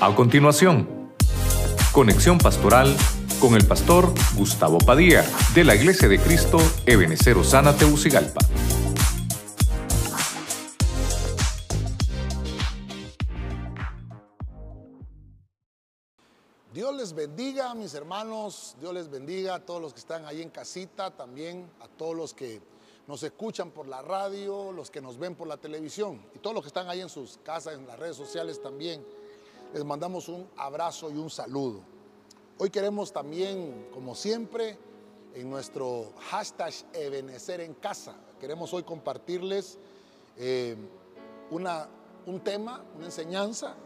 A continuación, conexión pastoral con el pastor Gustavo Padilla de la Iglesia de Cristo Ebenecer Osana Teucigalpa. Dios les bendiga, mis hermanos. Dios les bendiga a todos los que están ahí en casita, también a todos los que nos escuchan por la radio, los que nos ven por la televisión y todos los que están ahí en sus casas, en las redes sociales también. Les mandamos un abrazo y un saludo. Hoy queremos también, como siempre, en nuestro hashtag Ebenecer en casa, queremos hoy compartirles eh, una, un tema, una enseñanza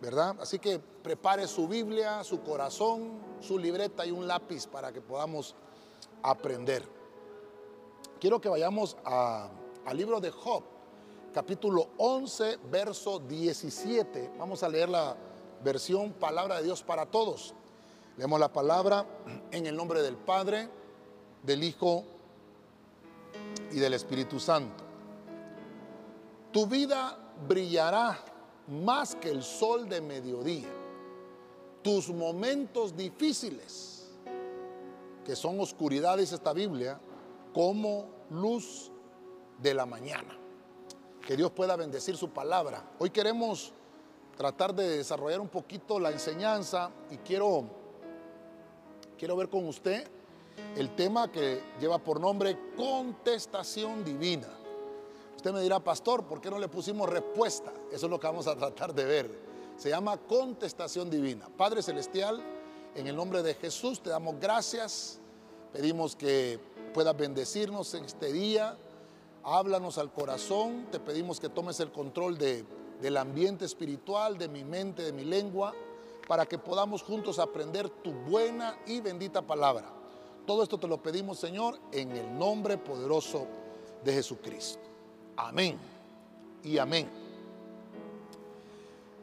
¿verdad? Así que prepare su Biblia, su corazón, su libreta y un lápiz para que podamos aprender. Quiero que vayamos al libro de Job, capítulo 11, verso 17. Vamos a leer la versión Palabra de Dios para Todos. Leemos la palabra en el nombre del Padre, del Hijo y del Espíritu Santo. Tu vida brillará más que el sol de mediodía. Tus momentos difíciles, que son oscuridad, dice esta Biblia, como luz de la mañana. Que Dios pueda bendecir su palabra. Hoy queremos tratar de desarrollar un poquito la enseñanza y quiero, quiero ver con usted el tema que lleva por nombre contestación divina. Usted me dirá, pastor, ¿por qué no le pusimos respuesta? Eso es lo que vamos a tratar de ver. Se llama contestación divina. Padre Celestial, en el nombre de Jesús te damos gracias. Pedimos que puedas bendecirnos en este día. Háblanos al corazón. Te pedimos que tomes el control de, del ambiente espiritual, de mi mente, de mi lengua, para que podamos juntos aprender tu buena y bendita palabra. Todo esto te lo pedimos, Señor, en el nombre poderoso de Jesucristo. Amén y amén.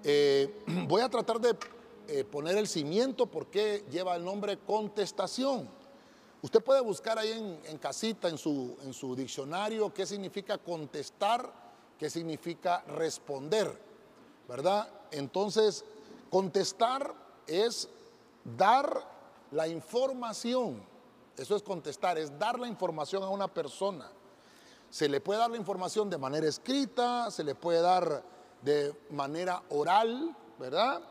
Eh, voy a tratar de eh, poner el cimiento porque lleva el nombre contestación. Usted puede buscar ahí en, casita, en su, en su diccionario, qué significa contestar, qué significa responder, ¿verdad? Entonces, contestar es dar la información. Eso es contestar, es dar la información a una persona. Se le puede dar la información de manera escrita, se le puede dar de manera oral, ¿verdad?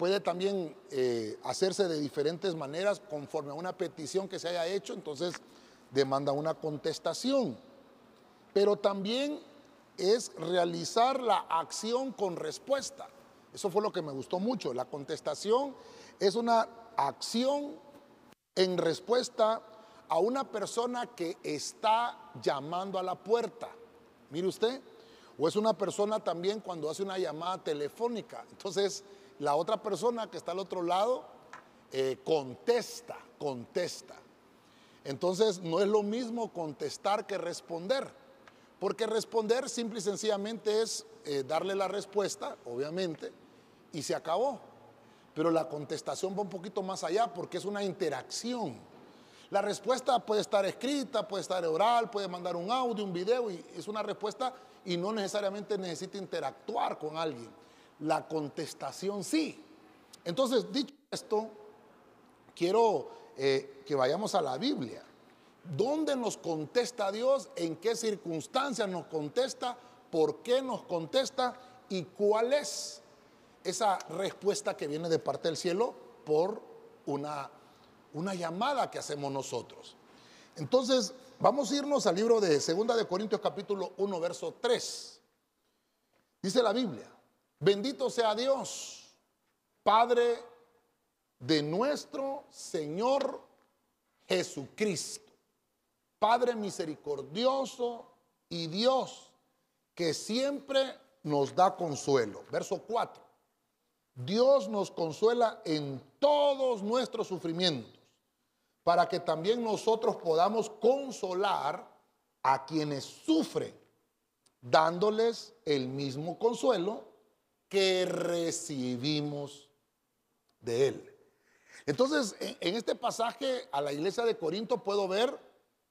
Puede también eh, hacerse de diferentes maneras conforme a una petición que se haya hecho, entonces demanda una contestación. Pero también es realizar la acción con respuesta. Eso fue lo que me gustó mucho. La contestación es una acción en respuesta a una persona que está llamando a la puerta. Mire usted, o es una persona también cuando hace una llamada telefónica. Entonces, la otra persona que está al otro lado eh, contesta, contesta. Entonces, no es lo mismo contestar que responder. Porque responder simple y sencillamente es eh, darle la respuesta, obviamente, y se acabó. Pero la contestación va un poquito más allá porque es una interacción. La respuesta puede estar escrita, puede estar oral, puede mandar un audio, un video, y es una respuesta y no necesariamente necesita interactuar con alguien. La contestación sí. Entonces, dicho esto, quiero eh, que vayamos a la Biblia. ¿Dónde nos contesta Dios? ¿En qué circunstancias nos contesta? ¿Por qué nos contesta? ¿Y cuál es esa respuesta que viene de parte del cielo por una una llamada que hacemos nosotros. Entonces, vamos a irnos al libro de Segunda de Corintios capítulo 1, verso 3. Dice la Biblia, bendito sea Dios, Padre de nuestro Señor Jesucristo, Padre misericordioso y Dios que siempre nos da consuelo. Verso 4. Dios nos consuela en todos nuestros sufrimientos para que también nosotros podamos consolar a quienes sufren, dándoles el mismo consuelo que recibimos de Él. Entonces, en este pasaje a la iglesia de Corinto puedo ver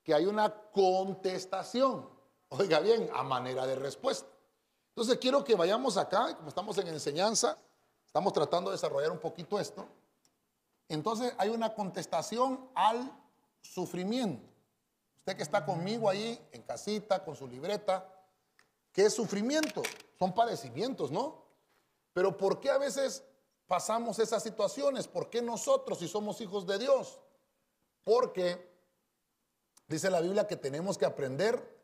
que hay una contestación, oiga bien, a manera de respuesta. Entonces quiero que vayamos acá, como estamos en enseñanza, Estamos tratando de desarrollar un poquito esto. Entonces hay una contestación al sufrimiento. Usted que está conmigo ahí en casita, con su libreta, ¿qué es sufrimiento? Son padecimientos, ¿no? Pero ¿por qué a veces pasamos esas situaciones? ¿Por qué nosotros, si somos hijos de Dios? Porque dice la Biblia que tenemos que aprender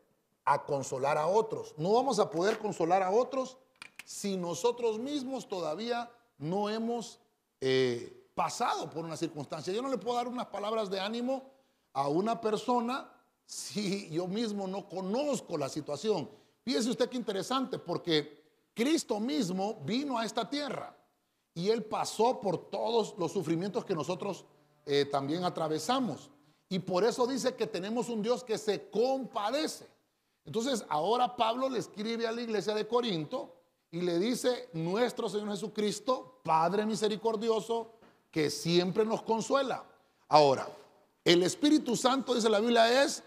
a consolar a otros. No vamos a poder consolar a otros si nosotros mismos todavía no hemos eh, pasado por una circunstancia. Yo no le puedo dar unas palabras de ánimo a una persona si yo mismo no conozco la situación. Fíjese usted qué interesante, porque Cristo mismo vino a esta tierra y Él pasó por todos los sufrimientos que nosotros eh, también atravesamos. Y por eso dice que tenemos un Dios que se compadece. Entonces, ahora Pablo le escribe a la iglesia de Corinto y le dice, nuestro Señor Jesucristo, Padre misericordioso, que siempre nos consuela. Ahora, el Espíritu Santo, dice la Biblia, es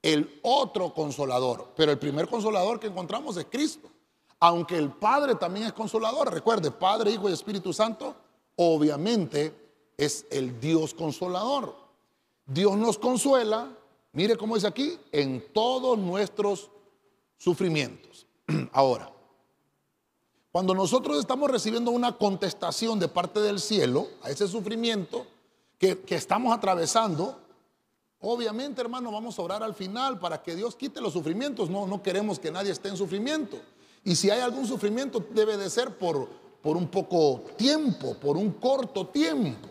el otro consolador, pero el primer consolador que encontramos es Cristo. Aunque el Padre también es consolador, recuerde, Padre, Hijo y Espíritu Santo, obviamente es el Dios consolador. Dios nos consuela, mire cómo dice aquí, en todos nuestros sufrimientos. Ahora, cuando nosotros estamos recibiendo una contestación de parte del cielo a ese sufrimiento que, que estamos atravesando, Obviamente, hermano, vamos a orar al final para que Dios quite los sufrimientos. No, no queremos que nadie esté en sufrimiento. Y si hay algún sufrimiento, debe de ser por, por un poco tiempo, por un corto tiempo.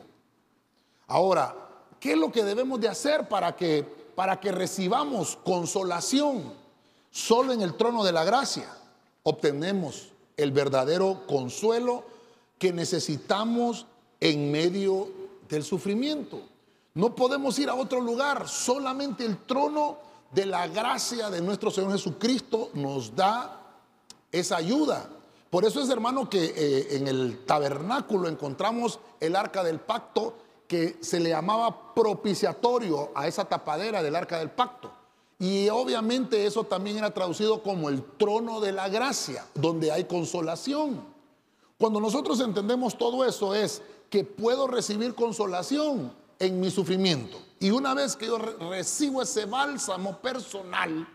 Ahora, ¿qué es lo que debemos de hacer para que, para que recibamos consolación? Solo en el trono de la gracia obtenemos el verdadero consuelo que necesitamos en medio del sufrimiento. No podemos ir a otro lugar, solamente el trono de la gracia de nuestro Señor Jesucristo nos da esa ayuda. Por eso es, hermano, que eh, en el tabernáculo encontramos el arca del pacto que se le llamaba propiciatorio a esa tapadera del arca del pacto. Y obviamente eso también era traducido como el trono de la gracia, donde hay consolación. Cuando nosotros entendemos todo eso es que puedo recibir consolación en mi sufrimiento. Y una vez que yo recibo ese bálsamo personal,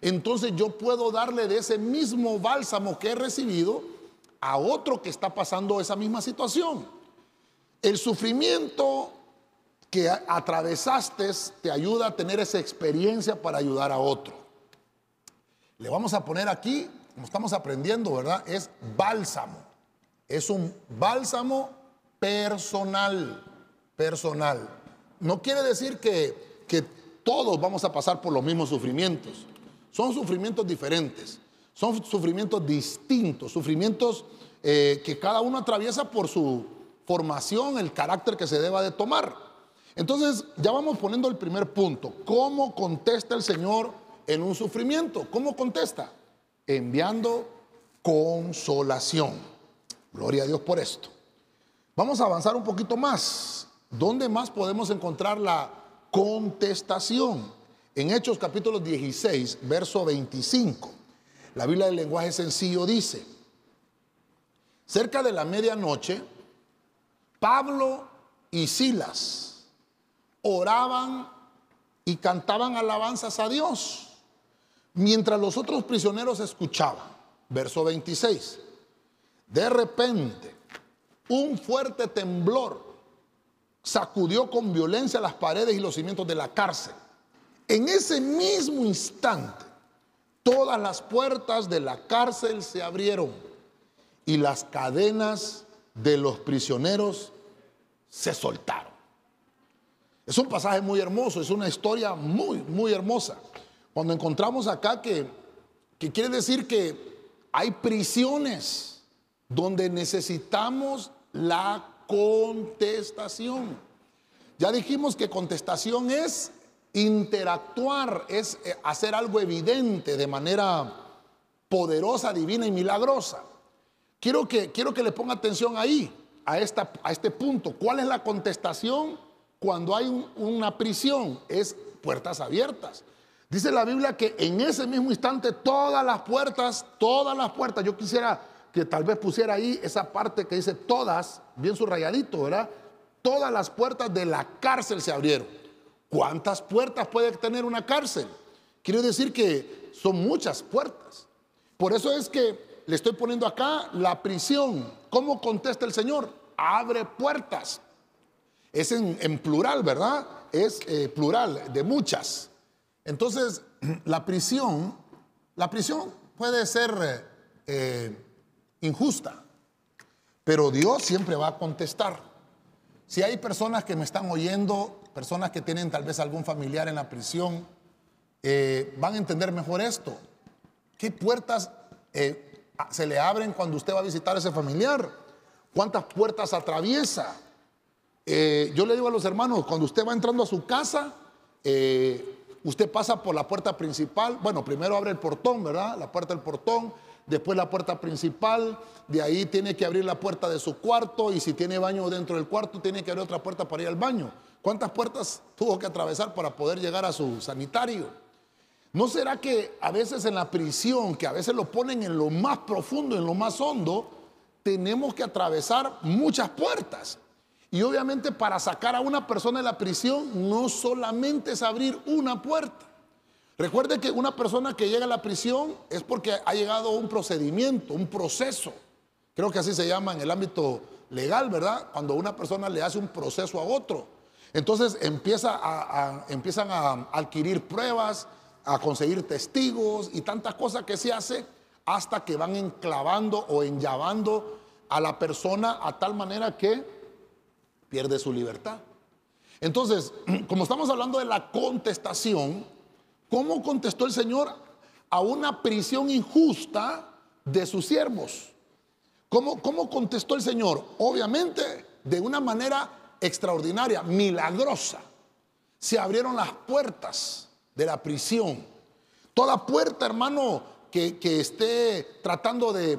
entonces yo puedo darle de ese mismo bálsamo que he recibido a otro que está pasando esa misma situación. El sufrimiento que atravesaste te ayuda a tener esa experiencia para ayudar a otro. Le vamos a poner aquí, como estamos aprendiendo, ¿verdad? Es bálsamo. Es un bálsamo personal personal. No quiere decir que, que todos vamos a pasar por los mismos sufrimientos. Son sufrimientos diferentes, son sufrimientos distintos, sufrimientos eh, que cada uno atraviesa por su formación, el carácter que se deba de tomar. Entonces, ya vamos poniendo el primer punto. ¿Cómo contesta el Señor en un sufrimiento? ¿Cómo contesta? Enviando consolación. Gloria a Dios por esto. Vamos a avanzar un poquito más. ¿Dónde más podemos encontrar la contestación? En Hechos capítulo 16, verso 25. La Biblia del lenguaje sencillo dice, cerca de la medianoche, Pablo y Silas oraban y cantaban alabanzas a Dios, mientras los otros prisioneros escuchaban. Verso 26. De repente, un fuerte temblor sacudió con violencia las paredes y los cimientos de la cárcel. En ese mismo instante, todas las puertas de la cárcel se abrieron y las cadenas de los prisioneros se soltaron. Es un pasaje muy hermoso, es una historia muy, muy hermosa. Cuando encontramos acá que, que quiere decir que hay prisiones donde necesitamos la contestación. Ya dijimos que contestación es interactuar, es eh, hacer algo evidente de manera poderosa, divina y milagrosa. Quiero que, quiero que le ponga atención ahí, a, esta, a este punto. ¿Cuál es la contestación cuando hay una prisión? Es puertas abiertas. Dice la Biblia que en ese mismo instante todas las puertas, todas las puertas, yo quisiera que tal vez pusiera ahí esa parte que dice todas, bien subrayadito, ¿verdad? Todas las puertas de la cárcel se abrieron. ¿Cuántas puertas puede tener una cárcel? Quiero decir que son muchas puertas. Por eso es que le estoy poniendo acá la prisión. ¿Cómo contesta el Señor? Abre puertas. Es en, plural, ¿verdad? Es eh, plural, de muchas. Entonces, la prisión, la prisión puede ser eh, eh, injusta, pero Dios siempre va a contestar. Si hay personas que me están oyendo, personas que tienen tal vez algún familiar en la prisión, eh, van a entender mejor esto. ¿Qué puertas eh, se le abren cuando usted va a visitar a ese familiar? ¿Cuántas puertas atraviesa? Eh, yo le digo a los hermanos, cuando usted va entrando a su casa, usted pasa por la puerta principal. Bueno, primero abre el portón, ¿verdad? La puerta del portón después la puerta principal, de ahí tiene que abrir la puerta de su cuarto y si tiene baño dentro del cuarto, tiene que abrir otra puerta para ir al baño. ¿Cuántas puertas tuvo que atravesar para poder llegar a su sanitario? ¿No será que a veces en la prisión, que a veces lo ponen en lo más profundo, en lo más hondo, tenemos que atravesar muchas puertas? Y obviamente para sacar a una persona de la prisión no solamente es abrir una puerta. Recuerde que una persona que llega a la prisión es porque ha llegado un procedimiento, un proceso. Creo que así se llama en el ámbito legal, ¿verdad? Cuando una persona le hace un proceso a otro. Entonces empiezan a adquirir pruebas, a conseguir testigos y tantas cosas que se hace hasta que van enclavando o enllavando a la persona a tal manera que pierde su libertad. Entonces, como estamos hablando de la contestación, ¿Cómo contestó el Señor a una prisión injusta de sus siervos? ¿Cómo, ¿Cómo, contestó el Señor? Obviamente de una manera extraordinaria, milagrosa. Se abrieron las puertas de la prisión. Toda puerta, hermano, que, esté tratando de,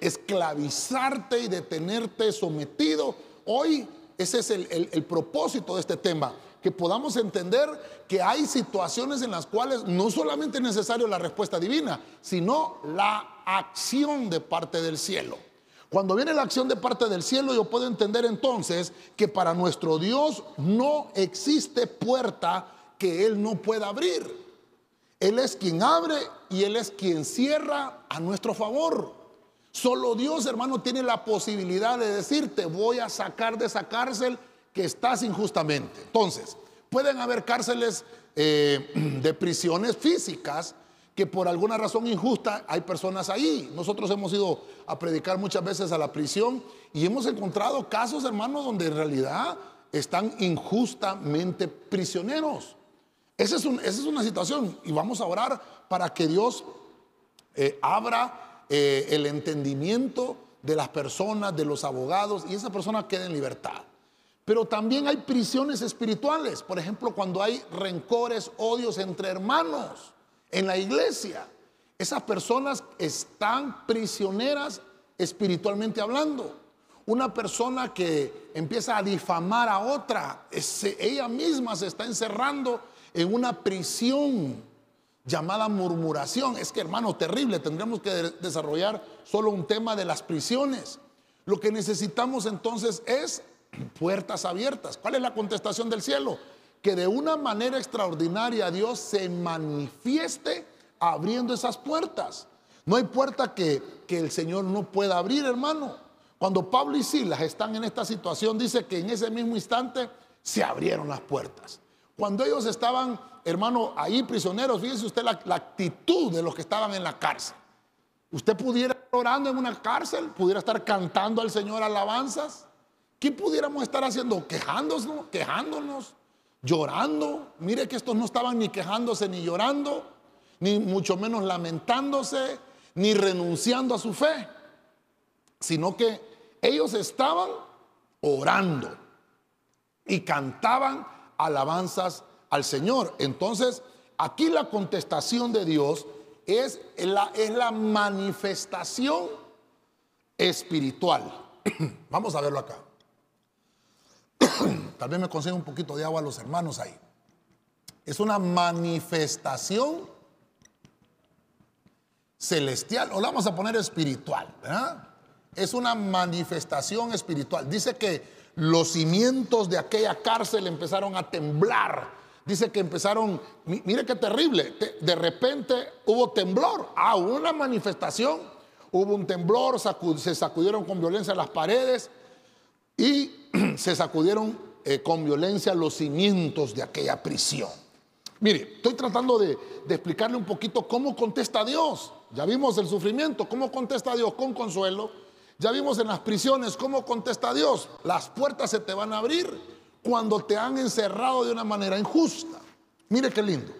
esclavizarte y de tenerte sometido, hoy ese es el propósito de este tema que podamos entender que hay situaciones en las cuales no solamente es necesario la respuesta divina, sino la acción de parte del cielo. Cuando viene la acción de parte del cielo, yo puedo entender entonces que para nuestro Dios no existe puerta que Él no pueda abrir. Él es quien abre y Él es quien cierra a nuestro favor. Solo Dios, hermano, tiene la posibilidad de decirte, voy a sacar de esa cárcel que estás injustamente. Entonces, pueden haber cárceles eh, de prisiones físicas que por alguna razón injusta hay personas ahí. Nosotros hemos ido a predicar muchas veces a la prisión y hemos encontrado casos, hermanos, donde en realidad están injustamente prisioneros. Esa es, una situación y vamos a orar para que Dios eh, abra eh, el entendimiento de las personas, de los abogados y esa persona quede en libertad. Pero también hay prisiones espirituales. Por ejemplo, cuando hay rencores, odios entre hermanos en la iglesia. Esas personas están prisioneras espiritualmente hablando. Una persona que empieza a difamar a otra, ella misma se está encerrando en una prisión llamada murmuración. Es que hermano, terrible, tendremos que desarrollar solo un tema de las prisiones. Lo que necesitamos entonces es puertas abiertas. ¿Cuál es la contestación del cielo? Que de una manera extraordinaria Dios se manifieste abriendo esas puertas. No hay puerta que, que el Señor no pueda abrir, hermano. Cuando Pablo y Silas están en esta situación, dice que en ese mismo instante se abrieron las puertas. Cuando ellos estaban, hermano, ahí prisioneros, fíjese usted la, la actitud de los que estaban en la cárcel. Usted pudiera estar orando en una cárcel, pudiera estar cantando al Señor alabanzas, ¿Qué pudiéramos estar haciendo? Quejándonos, quejándonos, llorando. Mire que estos no estaban ni quejándose ni llorando, ni mucho menos lamentándose, ni renunciando a su fe, sino que ellos estaban orando y cantaban alabanzas al Señor. Entonces, aquí la contestación de Dios es la, es la manifestación espiritual. Vamos a verlo acá. Tal vez me consiga un poquito de agua a los hermanos ahí. Es una manifestación celestial, o la vamos a poner espiritual, Es una manifestación espiritual. Dice que los cimientos de aquella cárcel empezaron a temblar. Dice que empezaron, mire qué terrible, de repente hubo temblor, ah, hubo una manifestación, hubo un temblor, se sacudieron con violencia las paredes y se sacudieron eh, con violencia los cimientos de aquella prisión. Mire, estoy tratando de, de explicarle un poquito cómo contesta Dios. Ya vimos el sufrimiento, cómo contesta Dios con consuelo ya vimos en las prisiones cómo contesta Dios. Las puertas se te van a abrir cuando te han encerrado de una manera injusta. Mire qué lindo.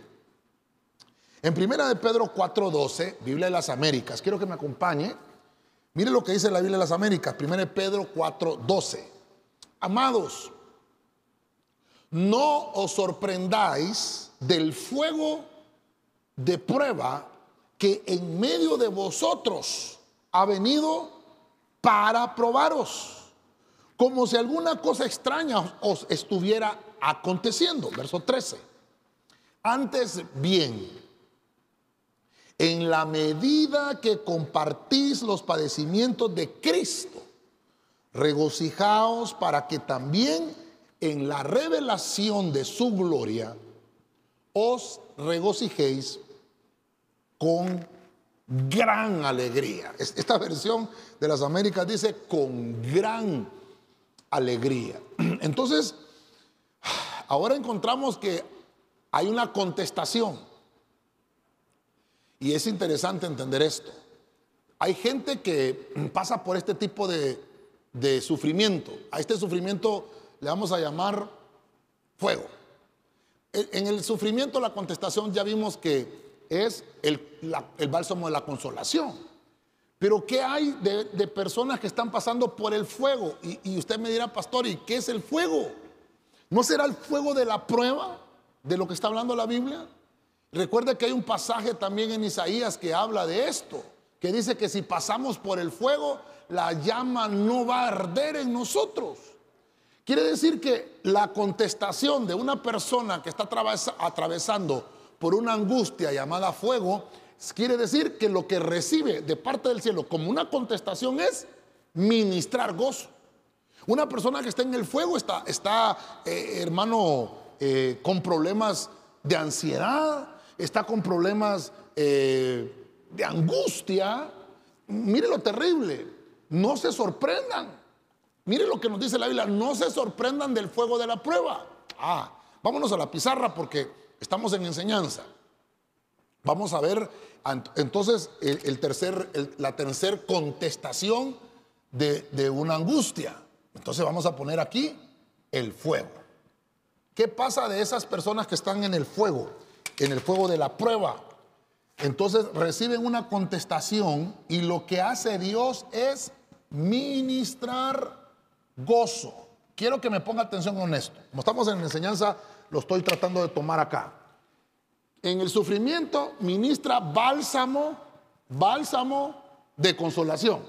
En primera de Pedro 4:12, Biblia de las Américas, quiero que me acompañe. Mire lo que dice la Biblia de las Américas, primera de Pedro 4:12. Amados, no os sorprendáis del fuego de prueba que en medio de vosotros ha venido para probaros, como si alguna cosa extraña os estuviera aconteciendo. Verso 13. Antes bien, en la medida que compartís los padecimientos de Cristo, regocijaos para que también en la revelación de su gloria os regocijéis con gran alegría. Esta versión de las Américas dice con gran alegría. Entonces, ahora encontramos que hay una contestación. Y es interesante entender esto. Hay gente que pasa por este tipo de, sufrimiento. A este sufrimiento le vamos a llamar fuego. En el sufrimiento la contestación ya vimos que es el, bálsamo de la consolación. Pero ¿qué hay de, personas que están pasando por el fuego? Y, y, usted me dirá, pastor, ¿y qué es el fuego? ¿No será el fuego de la prueba de lo que está hablando la Biblia? Recuerde que hay un pasaje también en Isaías que habla de esto, que dice que si pasamos por el fuego, la llama no va a arder en nosotros. Quiere decir que la contestación de una persona que está atravesando por una angustia llamada fuego, quiere decir que lo que recibe de parte del cielo como una contestación es ministrar gozo. Una persona que está en el fuego está, está eh, hermano, eh, con problemas de ansiedad, está con problemas eh, de angustia. Mire lo terrible, no se sorprendan. Mire lo que nos dice la Biblia, no se sorprendan del fuego de la prueba. Ah, vámonos a la pizarra porque Estamos en enseñanza. Vamos a ver entonces el, tercer, la tercera contestación de, de una angustia. Entonces vamos a poner aquí el fuego. ¿Qué pasa de esas personas que están en el fuego? En el fuego de la prueba. Entonces reciben una contestación y lo que hace Dios es ministrar gozo. Quiero que me ponga atención con esto. Como estamos en la enseñanza lo estoy tratando de tomar acá. En el sufrimiento ministra bálsamo, bálsamo de consolación.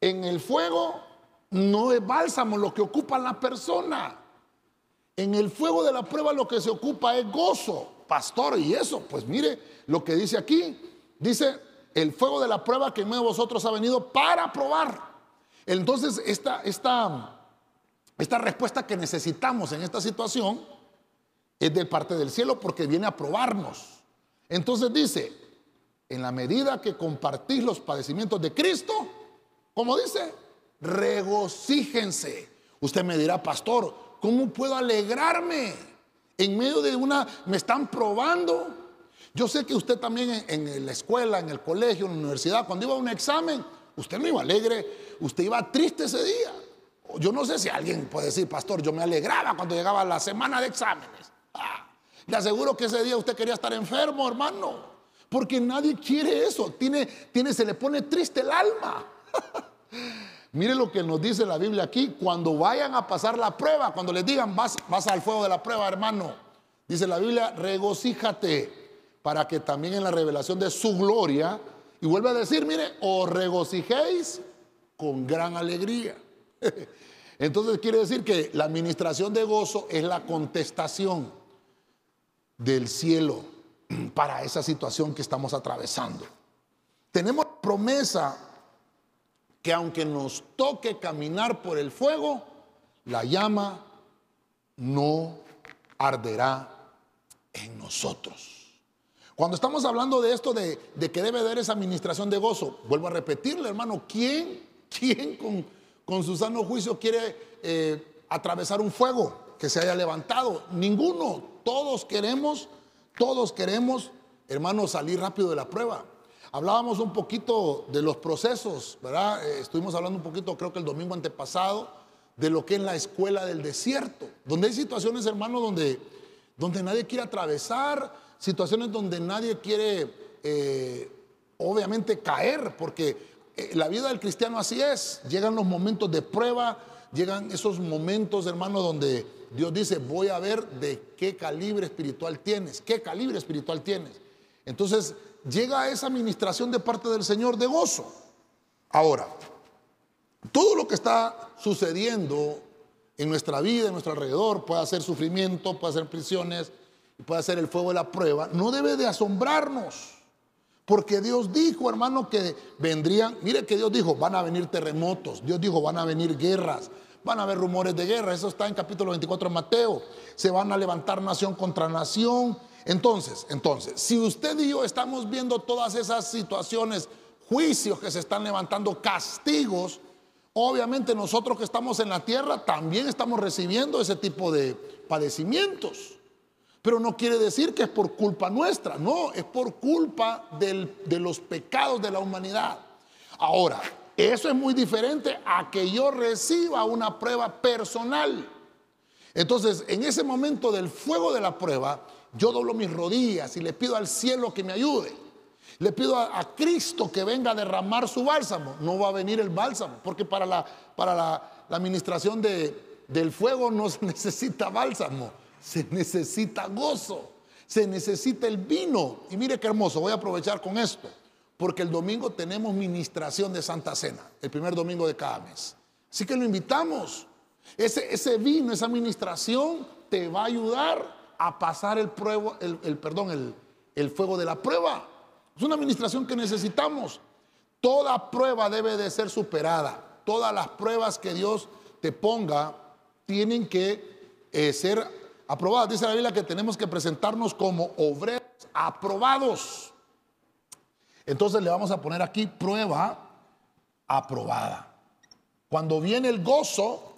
En el fuego no es bálsamo lo que ocupa la persona. En el fuego de la prueba lo que se ocupa es gozo, pastor, y eso, pues mire lo que dice aquí. Dice, el fuego de la prueba que en de vosotros ha venido para probar. Entonces, esta, esta, esta respuesta que necesitamos en esta situación es de parte del cielo porque viene a probarnos. Entonces dice, en la medida que compartís los padecimientos de Cristo, como dice, regocíjense. Usted me dirá, pastor, ¿cómo puedo alegrarme? En medio de una, me están probando. Yo sé que usted también en, la escuela, en el colegio, en la universidad, cuando iba a un examen, usted no iba alegre, usted iba triste ese día. Yo no sé si alguien puede decir, pastor, yo me alegraba cuando llegaba la semana de exámenes. Le aseguro que ese día usted quería estar enfermo, hermano. Porque nadie quiere eso. Tiene, tiene, se le pone triste el alma. Mire lo que nos dice la Biblia aquí. Cuando vayan a pasar la prueba, cuando les digan vas, vas al fuego de la prueba, hermano. Dice la Biblia, regocíjate para que también en la revelación de su gloria, y vuelve a decir, mire, os regocijéis con gran alegría. Entonces quiere decir que la administración de gozo es la contestación del cielo para esa situación que estamos atravesando. tenemos promesa que aunque nos toque caminar por el fuego, la llama no arderá en nosotros. Cuando estamos hablando de esto de, que debe haber esa administración de gozo, vuelvo a repetirle, hermano, ¿quién, quién con, con su sano juicio quiere eh, atravesar un fuego que se haya levantado? Ninguno. Todos queremos, todos queremos, hermano, salir rápido de la prueba. Hablábamos un poquito de los procesos, ¿verdad? Eh, estuvimos hablando un poquito, creo que el domingo antepasado, de lo que es la escuela del desierto, donde hay situaciones, hermano, donde, donde nadie quiere atravesar, situaciones donde nadie quiere, eh, obviamente, caer, porque eh, la vida del cristiano así es. Llegan los momentos de prueba, llegan esos momentos, hermano, donde Dios dice, voy a ver de qué calibre espiritual tienes, qué calibre espiritual tienes. Entonces, llega esa administración de parte del Señor de gozo. Ahora, todo lo que está sucediendo en nuestra vida, en nuestro alrededor, puede ser sufrimiento, puede ser prisiones, puede ser el fuego de la prueba, no debe de asombrarnos. Porque Dios dijo, hermano, que vendrían, mire que Dios dijo, van a venir terremotos, Dios dijo, van a venir guerras, van a haber rumores de guerra, eso está en capítulo 24 de Mateo, se van a levantar nación contra nación, entonces, entonces, si usted y yo estamos viendo todas esas situaciones, juicios que se están levantando, castigos, obviamente nosotros que estamos en la tierra también estamos recibiendo ese tipo de padecimientos. Pero no quiere decir que es por culpa nuestra, no, es por culpa de los pecados de la humanidad. Ahora, eso es muy diferente a que yo reciba una prueba personal. Entonces, en ese momento del fuego de la prueba, yo doblo mis rodillas y le pido al cielo que me ayude. Le pido a, Cristo que venga a derramar su bálsamo. No va a venir el bálsamo, porque para la, para la, administración de, del fuego no se necesita bálsamo, se necesita gozo, se necesita el vino. Y mire qué hermoso, voy a aprovechar con esto, porque el domingo tenemos ministración de Santa Cena, el primer domingo de cada mes. Así que lo invitamos. Ese, vino, esa administración te va a ayudar a pasar el, el, perdón, el, el fuego de la prueba. Es una administración que necesitamos. Toda prueba debe de ser superada. Todas las pruebas que Dios te ponga tienen que eh, ser aprobadas. Dice la Biblia que tenemos que presentarnos como obreros aprobados. Entonces le vamos a poner aquí prueba aprobada. Cuando viene el gozo,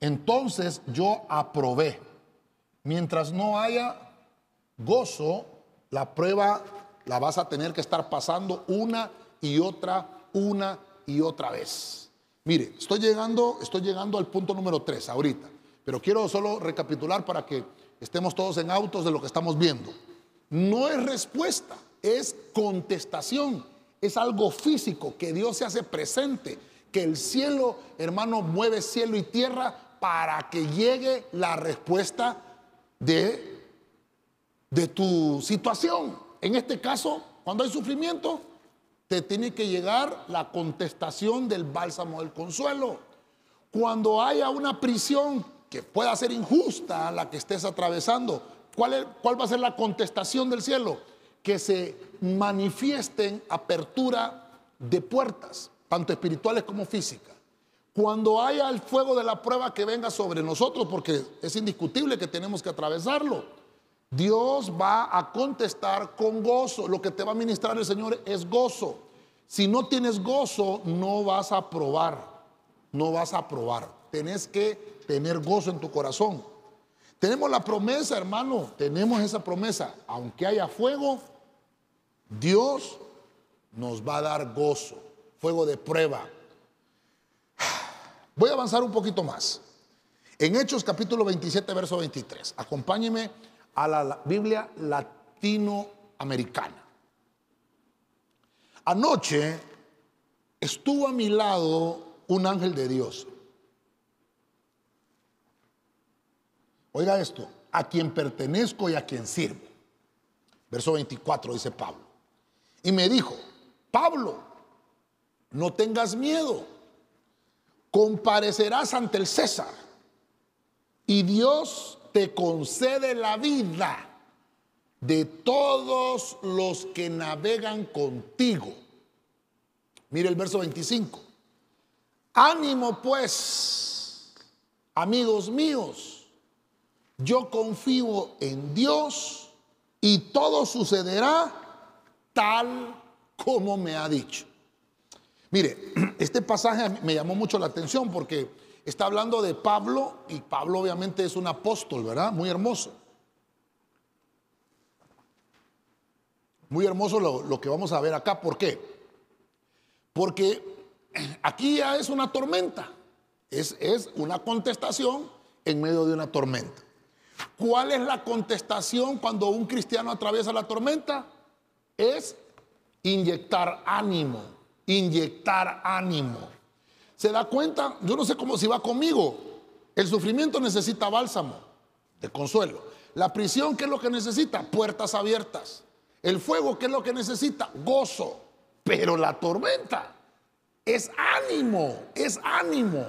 entonces yo aprobé. Mientras no haya gozo, la prueba la vas a tener que estar pasando una y otra, una y otra vez. Mire, estoy llegando, estoy llegando al punto número tres ahorita, pero quiero solo recapitular para que estemos todos en autos de lo que estamos viendo. No es respuesta, es contestación, es algo físico, que Dios se hace presente, que el cielo, hermano, mueve cielo y tierra para que llegue la respuesta de, de tu situación. En este caso, cuando hay sufrimiento, te tiene que llegar la contestación del bálsamo del consuelo. Cuando haya una prisión que pueda ser injusta la que estés atravesando, ¿cuál, ¿cuál va a ser la contestación del cielo? Que se manifiesten apertura de puertas, tanto espirituales como físicas. Cuando haya el fuego de la prueba que venga sobre nosotros, porque es indiscutible que tenemos que atravesarlo, Dios va a contestar con gozo. Lo que te va a ministrar el Señor es gozo. Si no tienes gozo, no vas a probar. No vas a probar. Tenés que tener gozo en tu corazón. Tenemos la promesa, hermano. Tenemos esa promesa. Aunque haya fuego, Dios nos va a dar gozo. Fuego de prueba. Voy a avanzar un poquito más. En Hechos capítulo 27, verso 23. Acompáñeme a la Biblia latinoamericana. Anoche estuvo a mi lado un ángel de Dios. Oiga esto, a quien pertenezco y a quien sirvo. Verso 24 dice Pablo. Y me dijo, Pablo, no tengas miedo comparecerás ante el César y Dios te concede la vida de todos los que navegan contigo. Mire el verso 25. Ánimo pues, amigos míos, yo confío en Dios y todo sucederá tal como me ha dicho. Mire, este pasaje me llamó mucho la atención porque está hablando de Pablo y Pablo obviamente es un apóstol, ¿verdad? Muy hermoso. Muy hermoso lo, que vamos a ver acá. ¿Por qué? Porque aquí ya es una tormenta. Es, es una contestación en medio de una tormenta. ¿Cuál es la contestación cuando un cristiano atraviesa la tormenta? Es inyectar ánimo, inyectar ánimo. ¿Se da cuenta? Yo no sé cómo si va conmigo. El sufrimiento necesita bálsamo de consuelo. La prisión, ¿qué es lo que necesita? Puertas abiertas. El fuego, ¿qué es lo que necesita? Gozo. Pero la tormenta es ánimo, es ánimo.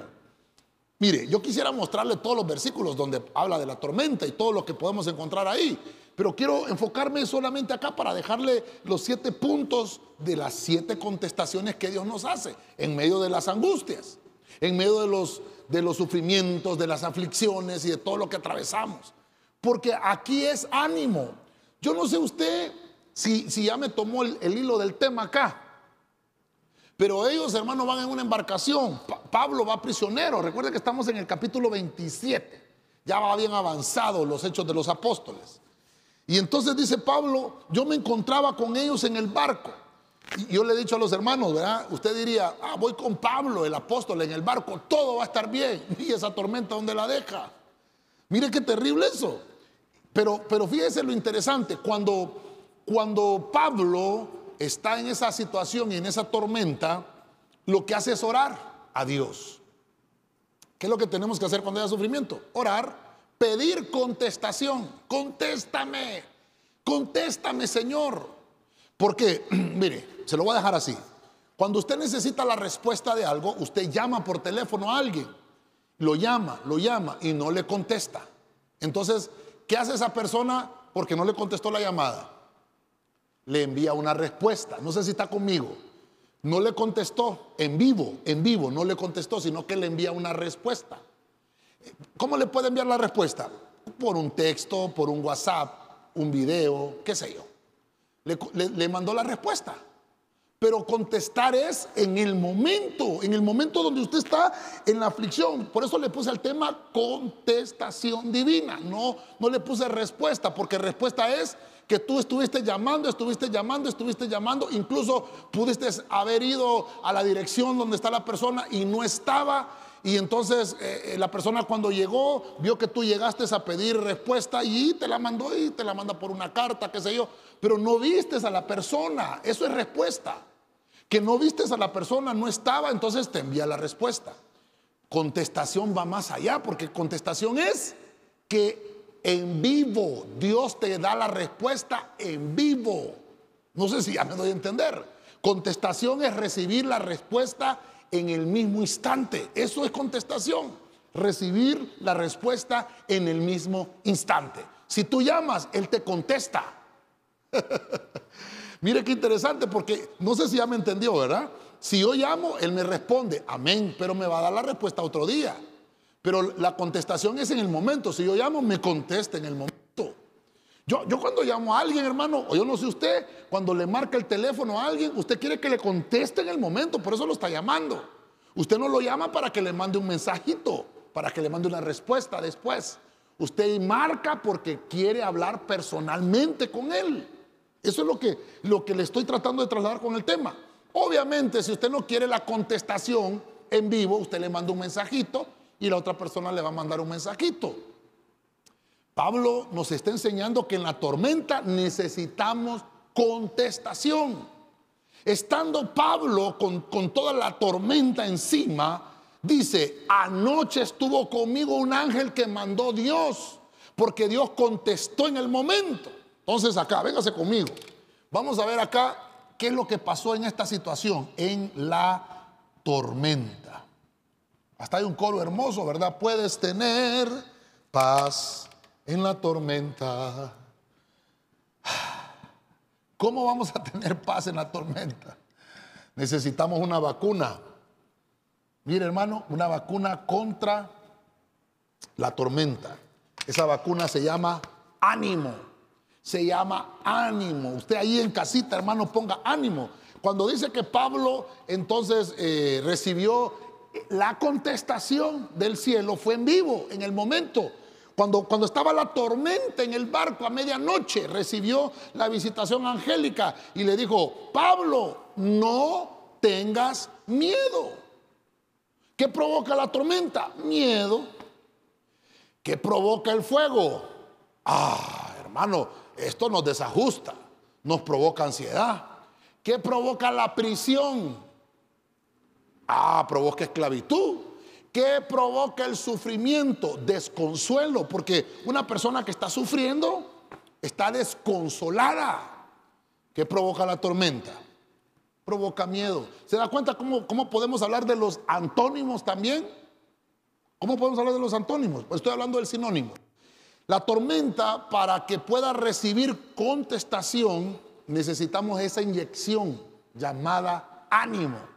Mire, yo quisiera mostrarle todos los versículos donde habla de la tormenta y todo lo que podemos encontrar ahí, pero quiero enfocarme solamente acá para dejarle los siete puntos de las siete contestaciones que Dios nos hace en medio de las angustias, en medio de los, de los sufrimientos, de las aflicciones y de todo lo que atravesamos. Porque aquí es ánimo. Yo no sé usted si, ya me tomó el, hilo del tema acá. Pero ellos, hermanos, van en una embarcación. Pablo va prisionero. Recuerden que estamos en el capítulo 27. Ya va bien avanzado los hechos de los apóstoles. Y entonces dice Pablo, yo me encontraba con ellos en el barco. Y yo le he dicho a los hermanos, ¿verdad? Usted diría, ah, voy con Pablo, el apóstol, en el barco, todo va a estar bien. Y esa tormenta, ¿dónde la deja? Mire qué terrible eso. Pero, pero fíjese lo interesante, cuando cuando Pablo está en esa situación y en esa tormenta, lo que hace es orar a Dios. ¿Qué es lo que tenemos que hacer cuando haya sufrimiento? Orar, pedir contestación. Contéstame, contéstame Señor. Porque, mire, se lo voy a dejar así. Cuando usted necesita la respuesta de algo, usted llama por teléfono a alguien. Lo llama, lo llama y no le contesta. Entonces, ¿qué hace esa persona porque no le contestó la llamada? Le envía una respuesta. No sé si está conmigo. No le contestó en vivo, en vivo, no le contestó, sino que le envía una respuesta. ¿Cómo le puede enviar la respuesta? Por un texto, por un WhatsApp, un video, qué sé yo. Le, le mandó la respuesta. Pero contestar es en el momento, en el momento donde usted está en la aflicción. Por eso le puse el tema contestación divina. No, no le puse respuesta, porque respuesta es que tú estuviste llamando, estuviste llamando, estuviste llamando, incluso pudiste haber ido a la dirección donde está la persona y no estaba. Y entonces eh, eh, la persona cuando llegó vio que tú llegaste a pedir respuesta y te la mandó y te la manda por una carta, qué sé yo. Pero no vistes a la persona, eso es respuesta. Que no vistes a la persona, no estaba, entonces te envía la respuesta. Contestación va más allá, porque contestación es que en vivo. Dios te da la respuesta en vivo. No sé si ya me doy a entender. Contestación es recibir la respuesta en el mismo instante. Eso es contestación. Recibir la respuesta en el mismo instante. Si tú llamas, Él te contesta. Mire qué interesante porque no sé si ya me entendió, ¿verdad? Si yo llamo, Él me responde, amén, pero me va a dar la respuesta otro día. Pero la contestación es en el momento. Si yo llamo, me contesta en el momento. Yo, yo cuando llamo a alguien, hermano, o yo no sé usted, cuando le marca el teléfono a alguien, usted quiere que le conteste en el momento, por eso lo está llamando. Usted no lo llama para que le mande un mensajito, para que le mande una respuesta después. Usted marca porque quiere hablar personalmente con él. Eso es lo que, lo que le estoy tratando de trasladar con el tema. Obviamente, si usted no quiere la contestación en vivo, usted le manda un mensajito y la otra persona le va a mandar un mensajito. Pablo nos está enseñando que en la tormenta necesitamos contestación. Estando Pablo con, con toda la tormenta encima, dice, anoche estuvo conmigo un ángel que mandó Dios, porque Dios contestó en el momento. Entonces acá, véngase conmigo. Vamos a ver acá qué es lo que pasó en esta situación, en la tormenta. Hasta hay un coro hermoso, ¿verdad? Puedes tener paz en la tormenta. ¿Cómo vamos a tener paz en la tormenta? necesitamos una vacuna. Mire, hermano, una vacuna contra la tormenta. Esa vacuna se llama ánimo. Se llama ánimo. Usted ahí en casita, hermano, ponga ánimo. Cuando dice que Pablo entonces eh, recibió la contestación del cielo, fue en vivo, en el momento. Cuando, cuando estaba la tormenta en el barco a medianoche, recibió la visitación angélica y le dijo, Pablo, no tengas miedo. ¿Qué provoca la tormenta? Miedo. ¿Qué provoca el fuego? Ah, hermano, esto nos desajusta, nos provoca ansiedad. ¿Qué provoca la prisión? Ah, provoca esclavitud. ¿Qué provoca el sufrimiento? Desconsuelo, porque una persona que está sufriendo está desconsolada. ¿Qué provoca la tormenta? Provoca miedo. ¿Se da cuenta cómo, cómo podemos hablar de los antónimos también? ¿Cómo podemos hablar de los antónimos? Pues estoy hablando del sinónimo. La tormenta, para que pueda recibir contestación, necesitamos esa inyección llamada ánimo.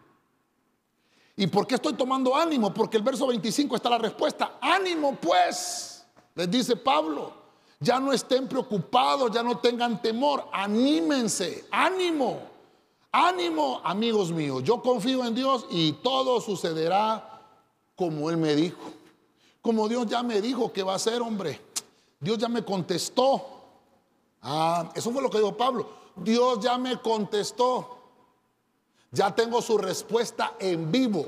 ¿Y por qué estoy tomando ánimo? Porque el verso 25 está la respuesta. Ánimo pues, les dice Pablo. Ya no estén preocupados, ya no tengan temor. Anímense, ánimo, ánimo, amigos míos. Yo confío en Dios y todo sucederá como Él me dijo. Como Dios ya me dijo que va a ser, hombre. Dios ya me contestó. Ah, eso fue lo que dijo Pablo. Dios ya me contestó. Ya tengo su respuesta en vivo.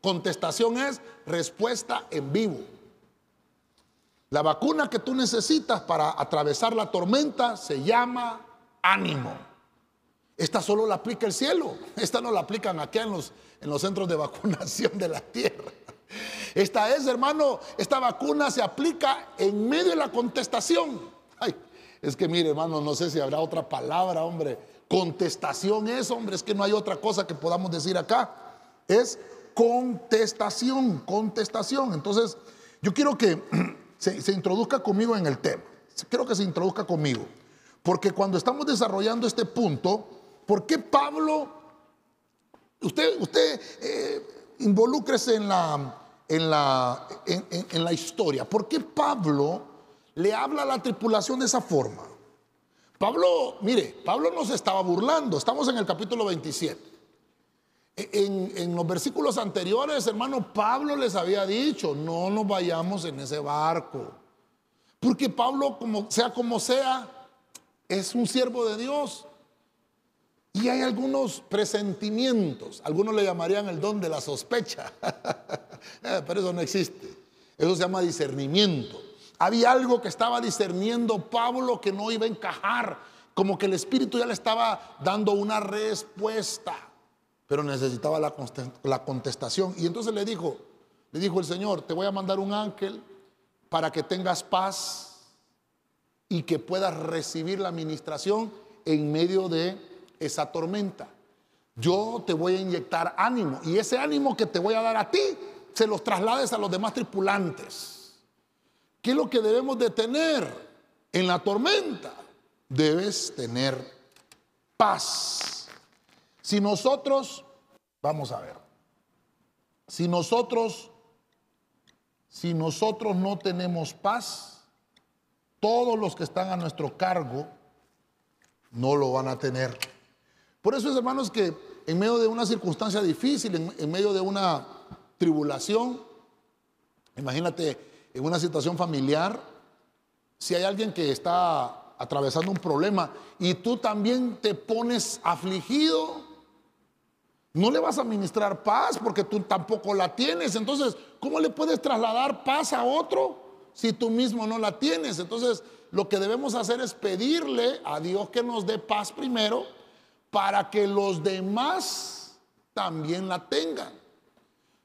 Contestación es respuesta en vivo. La vacuna que tú necesitas para atravesar la tormenta se llama ánimo. Esta solo la aplica el cielo. Esta no la aplican aquí en los, en los centros de vacunación de la tierra. Esta es, hermano, esta vacuna se aplica en medio de la contestación. Ay, es que mire, hermano, no sé si habrá otra palabra, hombre Contestación es, hombre, es que no hay otra cosa que podamos decir acá. Es contestación, contestación. Entonces, yo quiero que se, introduzca conmigo en el tema. Quiero que se introduzca conmigo. Porque cuando estamos desarrollando este punto, ¿por qué Pablo, usted, usted eh, involúcrese en la, en, la, en la historia, ¿por qué Pablo le habla a la tripulación de esa forma? Pablo, mire, Pablo no se estaba burlando, estamos en el capítulo 27. E, en, los versículos anteriores, hermano, Pablo les había dicho, no nos vayamos en ese barco. Porque Pablo, como sea como sea, es un siervo de Dios. Y hay algunos presentimientos, algunos le llamarían el don de la sospecha, eh, pero eso no existe. Eso se llama discernimiento. Había algo que estaba discerniendo Pablo que no iba a encajar, como que el Espíritu ya le estaba dando una respuesta, pero necesitaba la, contestación. Y entonces le dijo, le dijo el Señor, te voy a mandar un ángel para que tengas paz y que puedas recibir la administración en medio de esa tormenta. Yo te voy a inyectar ánimo y ese ánimo que te voy a dar a ti, se los traslades a los demás tripulantes. ¿Qué es lo que debemos de tener en la tormenta? Debes tener paz. Si nosotros, vamos a ver, si nosotros, si nosotros no tenemos paz, todos los que están a nuestro cargo no lo van a tener. Por eso es, hermanos, que en medio de una circunstancia difícil, en, en medio de una tribulación, imagínate en una situación familiar, si hay alguien que está atravesando un problema y tú también te pones afligido, no le vas a ministrar paz porque tú tampoco la tienes. Entonces, ¿cómo le puedes trasladar paz a otro si tú mismo no la tienes? Entonces, lo que debemos hacer es pedirle a Dios que nos dé paz primero para que los demás también la tengan.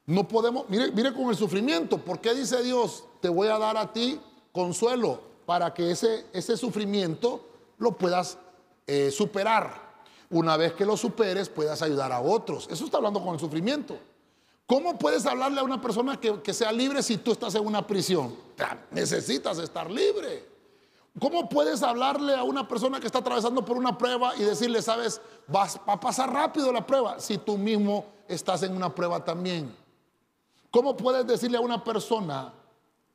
No podemos, mire, con el sufrimiento, ¿por qué dice Dios, te voy a dar a ti consuelo para que ese, ese sufrimiento lo puedas eh, superar? Una vez que lo superes, puedas ayudar a otros. Eso está hablando con el sufrimiento. ¿Cómo puedes hablarle a una persona que, que sea libre si tú estás en una prisión? Necesitas estar libre. ¿Cómo puedes hablarle a una persona que está atravesando por una prueba y decirle, sabes, vas, va a pasar rápido la prueba si tú mismo estás en una prueba también? ¿Cómo puedes decirle a una persona